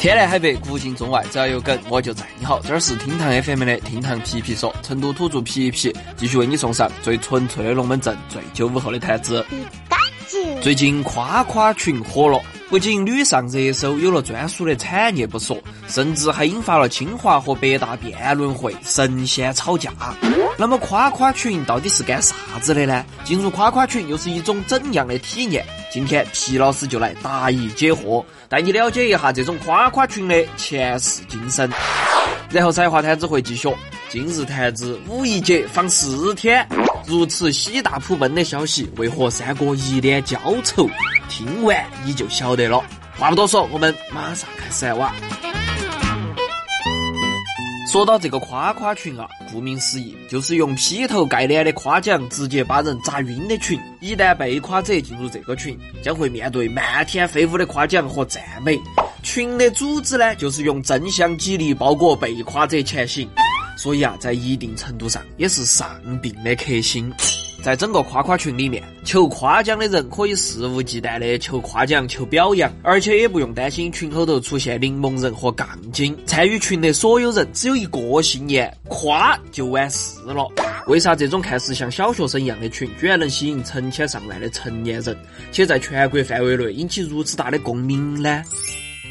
天南海北，古今中外，只要有梗，我就在。你好，这儿是厅堂 FM 的厅堂皮皮说，成都土著皮皮继续为你送上最纯粹的龙门阵，最九五后的谈资。最近夸夸群火了，不仅屡上热搜，有了专属的产业不说，甚至还引发了清华和北大辩论会，神仙吵架。那么夸夸群到底是干啥子的呢？进入夸夸群又是一种怎样的体验？今天皮老师就来答疑解惑。带你了解一下这种夸夸群的前世今生，然后才华摊子会继续。今日谈资：五一节放四天，如此喜大普奔的消息，为何三哥一脸焦愁？听完你就晓得了。话不多说，我们马上开始哇。说到这个夸夸群啊，顾名思义，就是用劈头盖脸的夸奖直接把人砸晕的群。一旦被夸者进入这个群，将会面对漫天飞舞的夸奖和赞美。群的组织呢，就是用正向激励包裹被夸者前行。所以啊，在一定程度上也是上病的克星。在整个夸夸群里面，求夸奖的人可以肆无忌惮的求夸奖、求表扬，而且也不用担心群后头出现柠檬人和杠精。参与群的所有人只有一个信念：夸就完事了。为啥这种看似像小学生一样的群，居然能吸引成千上万的成年人，且在全国范围内引起如此大的共鸣呢？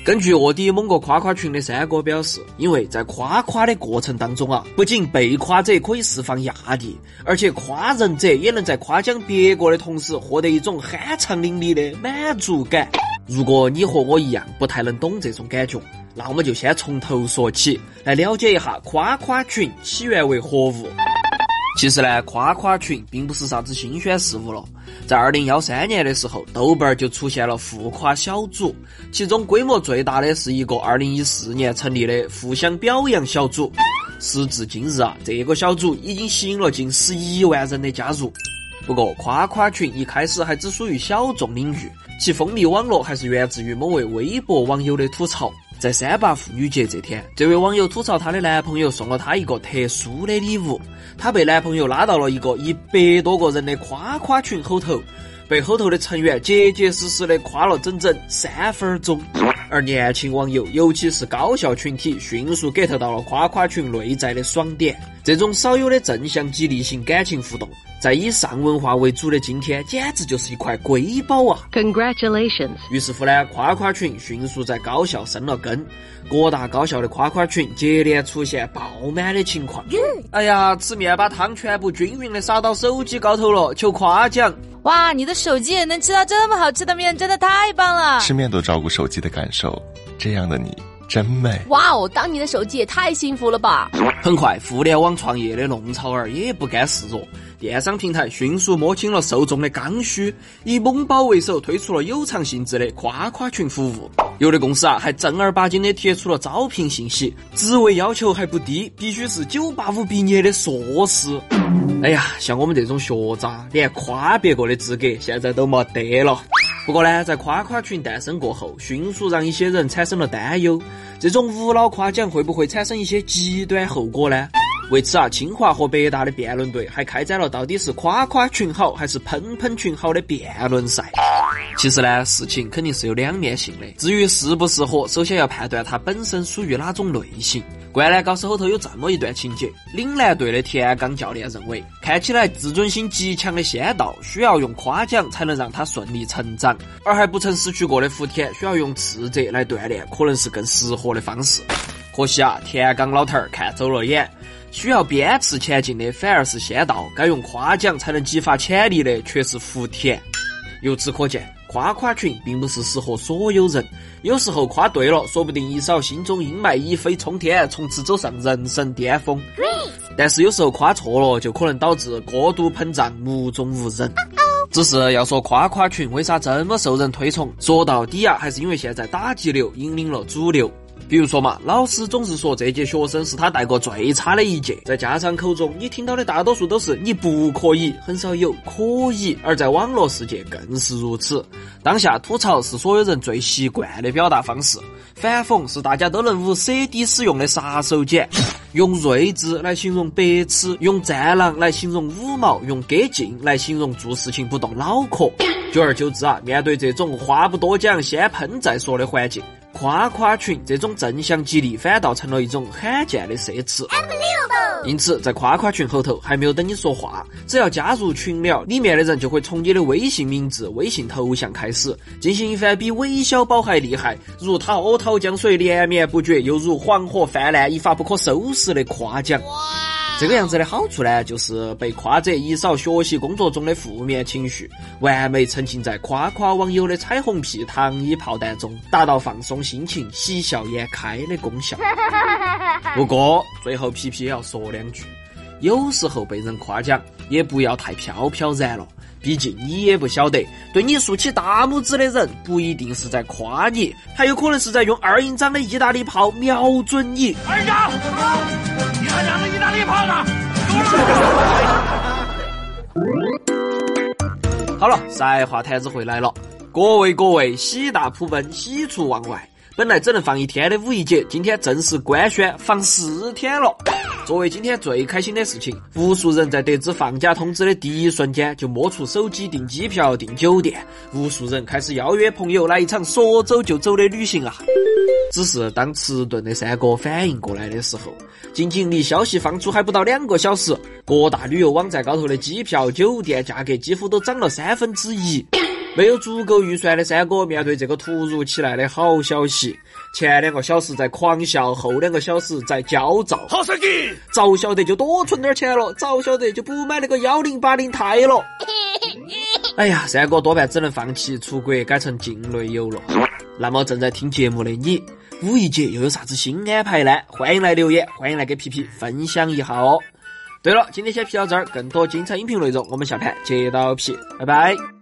根据卧底某个夸夸群的三哥表示，因为在夸夸的过程当中啊，不仅被夸者可以释放压力，而且夸人者也能在夸奖别个的同时获得一种酣畅淋漓的满足感。如果你和我一样不太能懂这种感觉，那我们就先从头说起，来了解一下夸夸群起源为何物。其实呢，夸夸群并不是啥子新鲜事物了。在二零幺三年的时候，豆瓣儿就出现了互夸小组，其中规模最大的是一个二零一四年成立的互相表扬小组。时至今日啊，这个小组已经吸引了近十一万人的加入。不过，夸夸群一开始还只属于小众领域，其风靡网络还是源自于某位微博网友的吐槽。在三八妇女节这天，这位网友吐槽她的男朋友送了她一个特殊的礼物，她被男朋友拉到了一个一百多个人的夸夸群后头，被后头的成员结结实实的夸了整整三分钟。而年轻网友，尤其是高校群体，迅速 get 到了夸夸群内在的爽点。这种少有的正向激励型感情互动。在以上文化为主的今天，简直就是一块瑰宝啊！Congratulations！于是乎呢，夸夸群迅速在高校生了根，各大高校的夸夸群接连出现爆满的情况。哎呀，吃面把汤全部均匀的洒到手机高头了，求夸奖！哇，你的手机也能吃到这么好吃的面，真的太棒了！吃面都照顾手机的感受，这样的你真美！哇哦，当你的手机也太幸福了吧！很快，互联网创业的弄潮儿也不甘示弱。电商平台迅速摸清了受众的刚需，以某宝为首推出了有偿性质的夸夸群服务。有的公司啊，还正儿八经的贴出了招聘信息，职位要求还不低，必须是九八五毕业的硕士。哎呀，像我们这种学渣，连夸别个的资格现在都没得了。不过呢，在夸夸群诞生过后，迅速让一些人产生了担忧：这种无脑夸奖会不会产生一些极端后果呢？为此啊，清华和北大的辩论队还开展了到底是夸夸群好还是喷喷群好的辩论赛。其实呢，事情肯定是有两面性的。至于适不适合，首先要判断它本身属于哪种类型。灌篮高手后头有这么一段情节：岭南队的田刚教练认为，看起来自尊心极强的仙道需要用夸奖才能让他顺利成长，而还不曾失去过的福田需要用斥责来锻炼，可能是更适合的方式。可惜啊，田刚老头儿看走了眼。需要鞭笞前进的反而是仙道，该用夸奖才能激发潜力的却是福田。由此可见，夸夸群并不是适合所有人。有时候夸对了，说不定一扫心中阴霾，一飞冲天，从此走上人生巅峰。但是有时候夸错了，就可能导致过度膨胀，目中无人。只是要说夸夸群为啥这么受人推崇，说到底啊，还是因为现在打击流引领了主流。比如说嘛，老师总是说这届学生是他带过最差的一届，在家长口中，你听到的大多数都是你不可以，很少有可以。而在网络世界更是如此。当下吐槽是所有人最习惯的表达方式，反讽是大家都能无舍底使用的杀手锏。用睿智来形容白痴，用战狼来形容五毛，用给劲来形容做事情不动脑壳。久而久之啊，面对这种话不多讲，先喷再说的环境。夸夸群这种正向激励反倒成了一种罕见的奢侈。因此，在夸夸群后头，还没有等你说话，只要加入群聊，里面的人就会从你的微信名字、微信头像开始，进行一番比韦小宝还厉害，如滔滔江水连绵不绝，又如黄河泛滥一发不可收拾的夸奖。这个样子的好处呢，就是被夸者一扫学习工作中的负面情绪，完美沉浸在夸夸网友的彩虹屁糖衣炮弹中，达到放松心情、喜笑颜开的功效。不过最后皮皮也要说两句，有时候被人夸奖也不要太飘飘然了，毕竟你也不晓得，对你竖起大拇指的人不一定是在夸你，还有可能是在用二营长的意大利炮瞄准你。二营长，你他娘的意大利炮呢？好了，赛话摊子回来了，各位各位，喜大普奔，喜出望外。本来只能放一天的五一节，今天正式官宣放四天了。作为今天最开心的事情，无数人在得知放假通知的第一瞬间就摸出手机订机票、订酒店，无数人开始邀约朋友来一场说走就走的旅行啊！只是当迟钝的三哥反应过来的时候，仅仅离消息放出还不到两个小时，各大旅游网站高头的机票、酒店价格几乎都涨了三分之一。没有足够预算的三哥，面对这个突如其来的好消息，前两个小时在狂笑，后两个小时在焦躁。好神奇！早晓得就多存点钱了，早晓得就不买那个幺零八零钛了。哎呀，三哥多半只能放弃出国，改成境内游了。那么正在听节目的你，五一节又有啥子新安排呢？欢迎来留言，欢迎来给皮皮分享一下哦。对了，今天先皮到这儿，更多精彩音频内容，我们下盘接到皮，拜拜。